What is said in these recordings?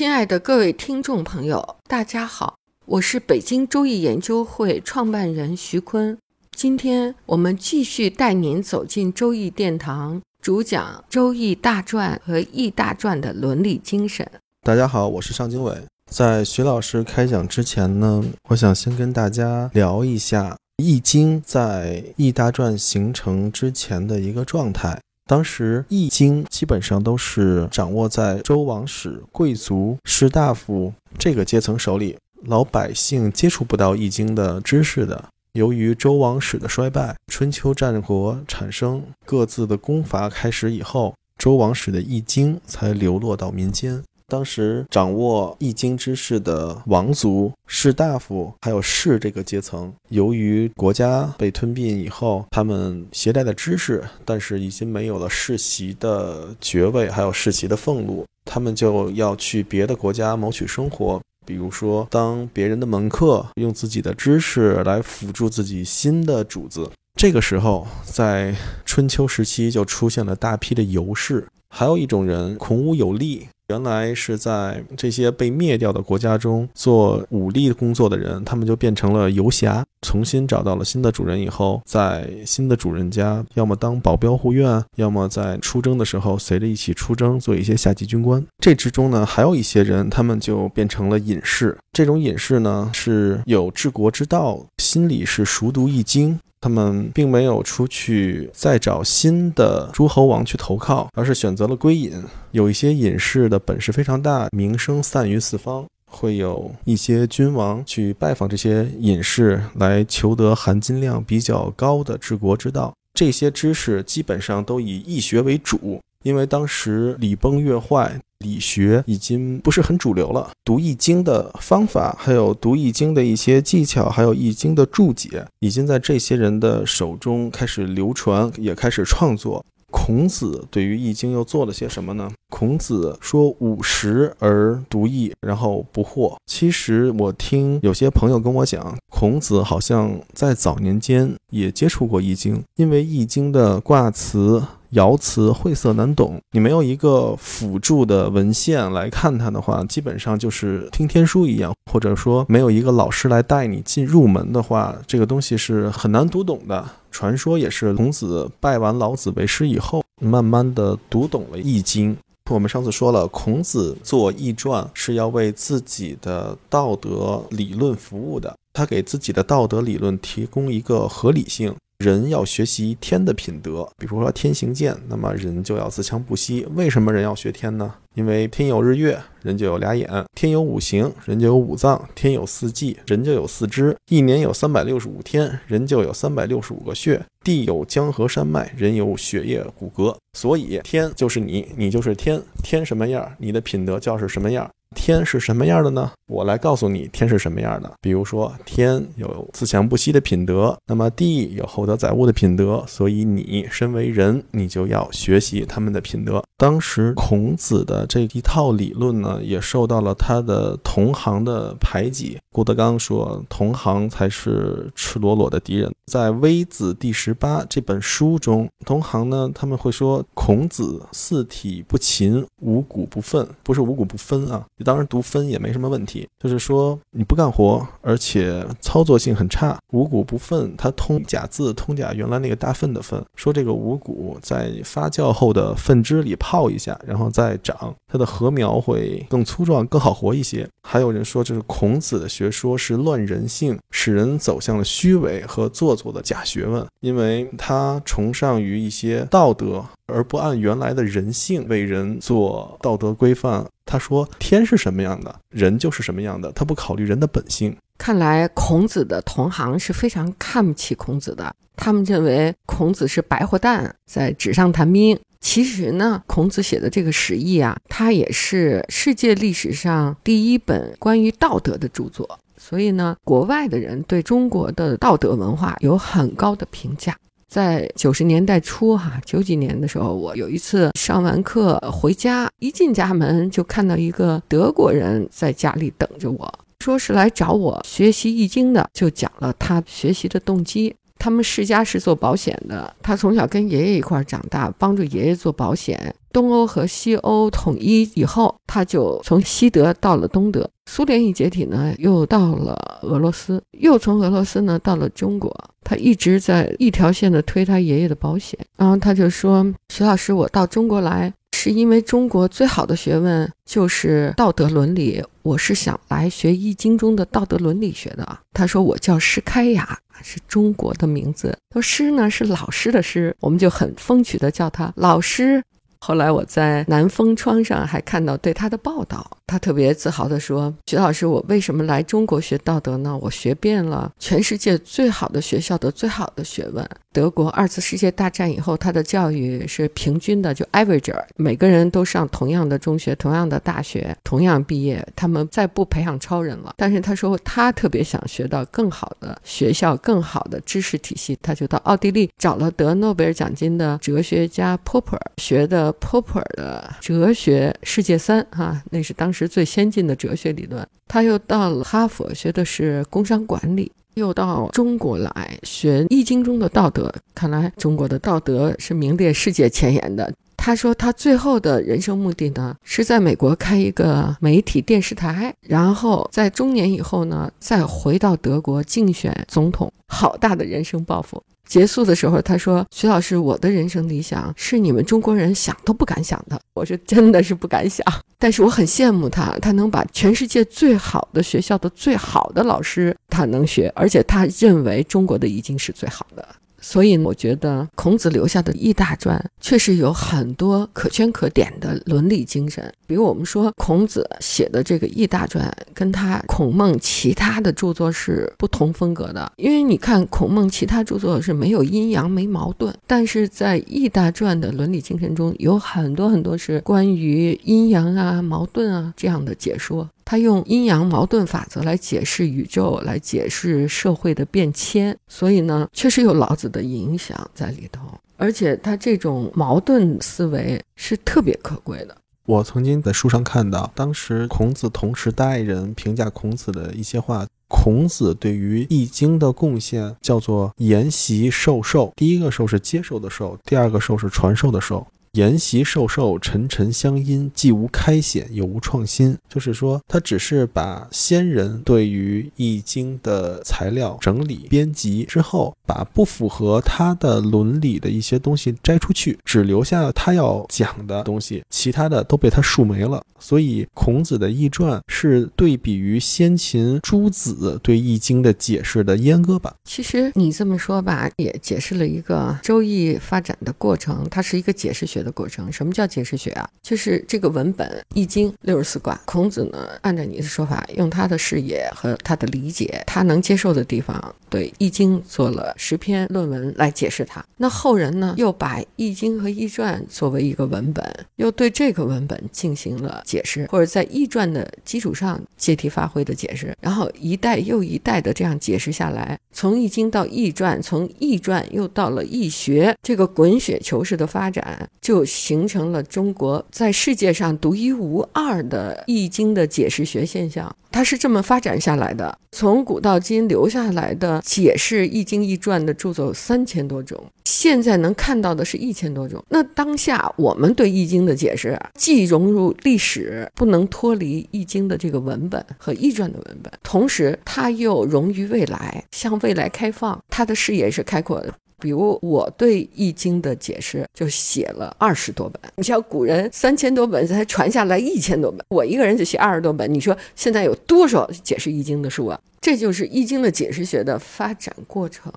亲爱的各位听众朋友，大家好，我是北京周易研究会创办人徐坤。今天我们继续带您走进周易殿堂，主讲《周易大传》和《易大传》的伦理精神。大家好，我是尚经纬。在徐老师开讲之前呢，我想先跟大家聊一下《易经》在《易大传》形成之前的一个状态。当时《易经》基本上都是掌握在周王室、贵族、士大夫这个阶层手里，老百姓接触不到《易经》的知识的。由于周王室的衰败，春秋战国产生，各自的攻伐开始以后，周王室的《易经》才流落到民间。当时掌握易经知识的王族、士大夫，还有士这个阶层，由于国家被吞并以后，他们携带的知识，但是已经没有了世袭的爵位，还有世袭的俸禄，他们就要去别的国家谋取生活，比如说当别人的门客，用自己的知识来辅助自己新的主子。这个时候，在春秋时期就出现了大批的游士，还有一种人孔武有力。原来是在这些被灭掉的国家中做武力工作的人，他们就变成了游侠，重新找到了新的主人以后，在新的主人家，要么当保镖护院，要么在出征的时候随着一起出征，做一些下级军官。这之中呢，还有一些人，他们就变成了隐士。这种隐士呢，是有治国之道，心里是熟读易经。他们并没有出去再找新的诸侯王去投靠，而是选择了归隐。有一些隐士的本事非常大，名声散于四方，会有一些君王去拜访这些隐士，来求得含金量比较高的治国之道。这些知识基本上都以易学为主，因为当时礼崩乐坏。理学已经不是很主流了，读易经的方法，还有读易经的一些技巧，还有易经的注解，已经在这些人的手中开始流传，也开始创作。孔子对于易经又做了些什么呢？孔子说：“五十而读易，然后不惑。”其实我听有些朋友跟我讲，孔子好像在早年间也接触过易经，因为易经的卦辞。爻辞晦涩难懂，你没有一个辅助的文献来看它的话，基本上就是听天书一样，或者说没有一个老师来带你进入门的话，这个东西是很难读懂的。传说也是孔子拜完老子为师以后，慢慢的读懂了《易经》。我们上次说了，孔子做《易传》是要为自己的道德理论服务的，他给自己的道德理论提供一个合理性。人要学习天的品德，比如说天行健，那么人就要自强不息。为什么人要学天呢？因为天有日月，人就有俩眼；天有五行，人就有五脏；天有四季，人就有四肢；一年有三百六十五天，人就有三百六十五个穴；地有江河山脉，人有血液骨骼。所以天就是你，你就是天。天什么样，你的品德就是什么样。天是什么样的呢？我来告诉你，天是什么样的。比如说，天有自强不息的品德，那么地有厚德载物的品德，所以你身为人，你就要学习他们的品德。当时孔子的这一套理论呢，也受到了他的同行的排挤。郭德纲说：“同行才是赤裸裸的敌人。”在《微子》第十八这本书中，同行呢他们会说：“孔子四体不勤，五谷不分，不是五谷不分啊。”当然读分也没什么问题，就是说你不干活，而且操作性很差。五谷不分，它通假字，通假原来那个大粪的粪。说这个五谷在发酵后的粪汁里泡一下，然后再长，它的禾苗会更粗壮，更好活一些。还有人说，这是孔子的学说是乱人性，使人走向了虚伪和做作的假学问，因为他崇尚于一些道德。而不按原来的人性为人做道德规范。他说：“天是什么样的，人就是什么样的。他不考虑人的本性。”看来孔子的同行是非常看不起孔子的，他们认为孔子是白活蛋，在纸上谈兵。其实呢，孔子写的这个《史记》啊，它也是世界历史上第一本关于道德的著作。所以呢，国外的人对中国的道德文化有很高的评价。在九十年代初，哈九几年的时候，我有一次上完课回家，一进家门就看到一个德国人在家里等着我，说是来找我学习易经的，就讲了他学习的动机。他们世家是做保险的，他从小跟爷爷一块长大，帮助爷爷做保险。东欧和西欧统一以后，他就从西德到了东德。苏联一解体呢，又到了俄罗斯，又从俄罗斯呢到了中国。他一直在一条线的推他爷爷的保险。然后他就说：“徐老师，我到中国来是因为中国最好的学问就是道德伦理，我是想来学《易经》中的道德伦理学的。”他说：“我叫施开雅，是中国的名字。说施呢是老师的师，我们就很风趣的叫他老师。”后来我在南风窗上还看到对他的报道，他特别自豪地说：“徐老师，我为什么来中国学道德呢？我学遍了全世界最好的学校的最好的学问。德国二次世界大战以后，他的教育是平均的，就 average，每个人都上同样的中学、同样的大学、同样毕业。他们再不培养超人了。但是他说他特别想学到更好的学校、更好的知识体系，他就到奥地利找了得诺贝尔奖金的哲学家 Popper 学的。” Popper 的哲学世界三哈，那是当时最先进的哲学理论。他又到了哈佛学的是工商管理，又到中国来学《易经》中的道德。看来中国的道德是名列世界前沿的。他说他最后的人生目的呢，是在美国开一个媒体电视台，然后在中年以后呢，再回到德国竞选总统。好大的人生抱负！结束的时候，他说：“徐老师，我的人生理想是你们中国人想都不敢想的。”我是：“真的是不敢想。”但是我很羡慕他，他能把全世界最好的学校的最好的老师他能学，而且他认为中国的已经是最好的。所以我觉得孔子留下的《易大传》确实有很多可圈可点的伦理精神。比如我们说孔子写的这个《易大传》，跟他孔孟其他的著作是不同风格的。因为你看孔孟其他著作是没有阴阳、没矛盾，但是在《易大传》的伦理精神中有很多很多是关于阴阳啊、矛盾啊这样的解说。他用阴阳矛盾法则来解释宇宙，来解释社会的变迁，所以呢，确实有老子的影响在里头。而且他这种矛盾思维是特别可贵的。我曾经在书上看到，当时孔子同时代人评价孔子的一些话。孔子对于《易经》的贡献叫做“沿袭授受”。第一个“受”是接受的“受”，第二个“受”是传授的“受”。沿袭授受，沉沉相因，既无开显，又无创新。就是说，他只是把先人对于《易经》的材料整理编辑之后，把不符合他的伦理的一些东西摘出去，只留下他要讲的东西，其他的都被他树没了。所以，孔子的《易传》是对比于先秦诸子对《易经》的解释的阉割版。其实你这么说吧，也解释了一个《周易》发展的过程，它是一个解释学。的过程，什么叫解释学啊？就是这个文本《易经》六十四卦，孔子呢，按照你的说法，用他的视野和他的理解，他能接受的地方，对《易经》做了十篇论文来解释它。那后人呢，又把《易经》和《易传》作为一个文本，又对这个文本进行了解释，或者在《易传》的基础上借题发挥的解释，然后一代又一代的这样解释下来，从《易经》到《易传》，从《易传》又到了《易学》，这个滚雪球式的发展。就形成了中国在世界上独一无二的《易经》的解释学现象，它是这么发展下来的。从古到今留下来的解释《易经》《易传》的著作有三千多种，现在能看到的是一千多种。那当下我们对《易经》的解释，既融入历史，不能脱离《易经》的这个文本和《易传》的文本，同时它又融于未来，向未来开放，它的视野是开阔的。比如我对《易经》的解释就写了二十多本，你像古人三千多本才传下来一千多本，我一个人就写二十多本。你说现在有多少解释《易经》的书啊？这就是《易经》的解释学的发展过程。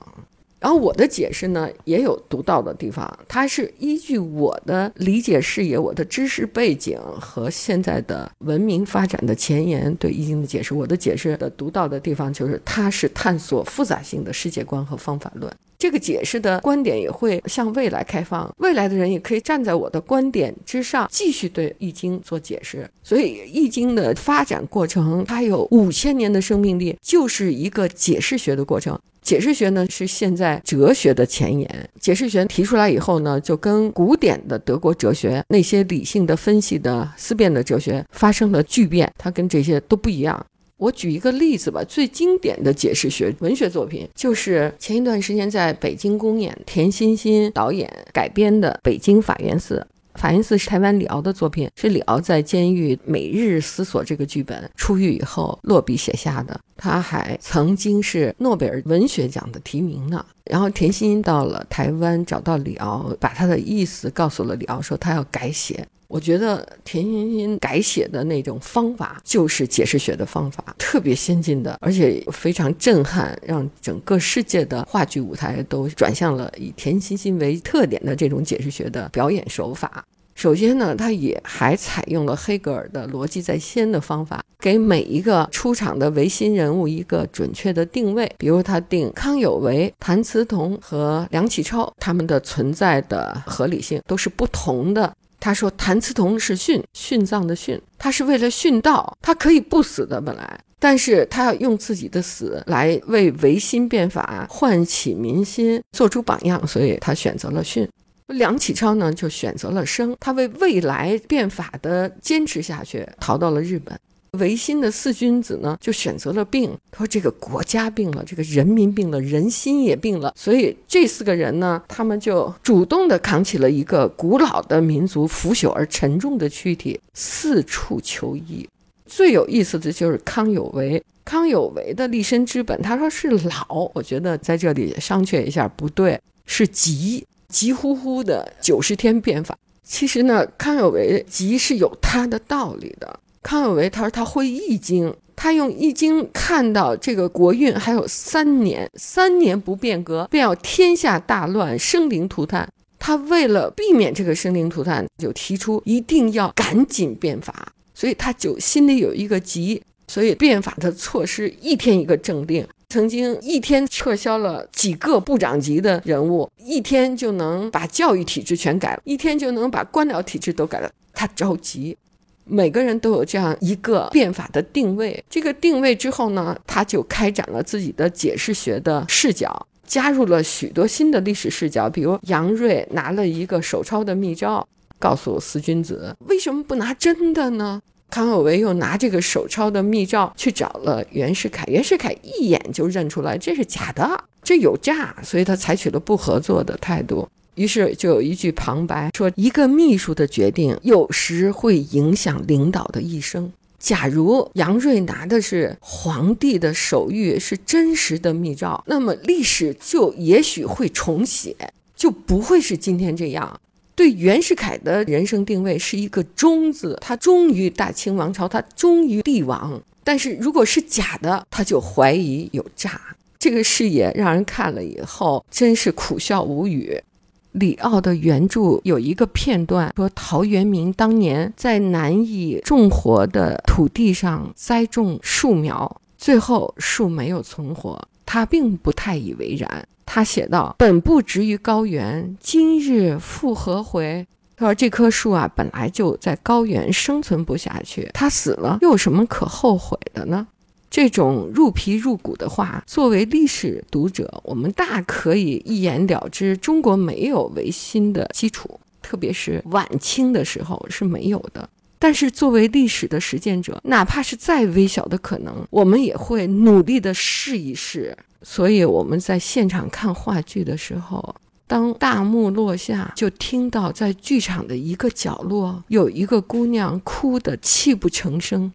然后我的解释呢也有独到的地方，它是依据我的理解视野、我的知识背景和现在的文明发展的前沿对易经的解释。我的解释的独到的地方就是，它是探索复杂性的世界观和方法论。这个解释的观点也会向未来开放，未来的人也可以站在我的观点之上继续对易经做解释。所以，易经的发展过程它有五千年的生命力，就是一个解释学的过程。解释学呢是现在哲学的前沿。解释学提出来以后呢，就跟古典的德国哲学那些理性的分析的思辨的哲学发生了巨变，它跟这些都不一样。我举一个例子吧，最经典的解释学文学作品就是前一段时间在北京公演，田欣欣导演改编的《北京法源寺》。法源寺是台湾李敖的作品，是李敖在监狱每日思索这个剧本，出狱以后落笔写下的。他还曾经是诺贝尔文学奖的提名呢。然后田心到了台湾，找到李敖，把他的意思告诉了李敖，说他要改写。我觉得田心心改写的那种方法就是解释学的方法，特别先进的，而且非常震撼，让整个世界的话剧舞台都转向了以田心心为特点的这种解释学的表演手法。首先呢，他也还采用了黑格尔的逻辑在先的方法，给每一个出场的维新人物一个准确的定位。比如他定康有为、谭嗣同和梁启超他们的存在的合理性都是不同的。他说谭嗣同是殉殉葬的殉，他是为了殉道，他可以不死的本来，但是他要用自己的死来为维新变法唤起民心，做出榜样，所以他选择了殉。梁启超呢，就选择了生，他为未来变法的坚持下去，逃到了日本。维新的四君子呢，就选择了病，他说这个国家病了，这个人民病了，人心也病了，所以这四个人呢，他们就主动的扛起了一个古老的民族腐朽而沉重的躯体，四处求医。最有意思的就是康有为，康有为的立身之本，他说是老，我觉得在这里商榷一下，不对，是急。急呼呼的九十天变法，其实呢，康有为急是有他的道理的。康有为他说他会易经，他用易经看到这个国运还有三年，三年不变革，便要天下大乱，生灵涂炭。他为了避免这个生灵涂炭，就提出一定要赶紧变法，所以他就心里有一个急，所以变法的措施一天一个政令。曾经一天撤销了几个部长级的人物，一天就能把教育体制全改了，一天就能把官僚体制都改了。他着急，每个人都有这样一个变法的定位。这个定位之后呢，他就开展了自己的解释学的视角，加入了许多新的历史视角。比如杨锐拿了一个手抄的密诏，告诉四君子，为什么不拿真的呢？康有为又拿这个手抄的密诏去找了袁世凯，袁世凯一眼就认出来这是假的，这有诈，所以他采取了不合作的态度。于是就有一句旁白说：“一个秘书的决定有时会影响领导的一生。假如杨锐拿的是皇帝的手谕，是真实的密诏，那么历史就也许会重写，就不会是今天这样。”对袁世凯的人生定位是一个忠字，他忠于大清王朝，他忠于帝王。但是如果是假的，他就怀疑有诈。这个视野让人看了以后真是苦笑无语。李奥的原著有一个片段说，陶渊明当年在难以种活的土地上栽种树苗，最后树没有存活，他并不太以为然。他写道：“本不植于高原，今日复何回？”他说：“这棵树啊，本来就在高原生存不下去，它死了又有什么可后悔的呢？”这种入皮入骨的话，作为历史读者，我们大可以一言了之：中国没有维新的基础，特别是晚清的时候是没有的。但是作为历史的实践者，哪怕是再微小的可能，我们也会努力的试一试。所以我们在现场看话剧的时候，当大幕落下，就听到在剧场的一个角落有一个姑娘哭得泣不成声。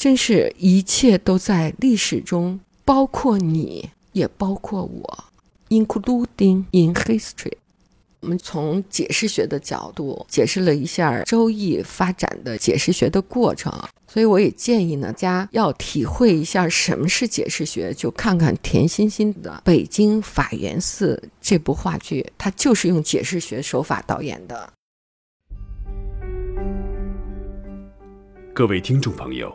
真是一切都在历史中，包括你，也包括我，including in history。我们从解释学的角度解释了一下《周易》发展的解释学的过程，所以我也建议呢，大家要体会一下什么是解释学，就看看田欣欣的《北京法源寺》这部话剧，它就是用解释学手法导演的。各位听众朋友，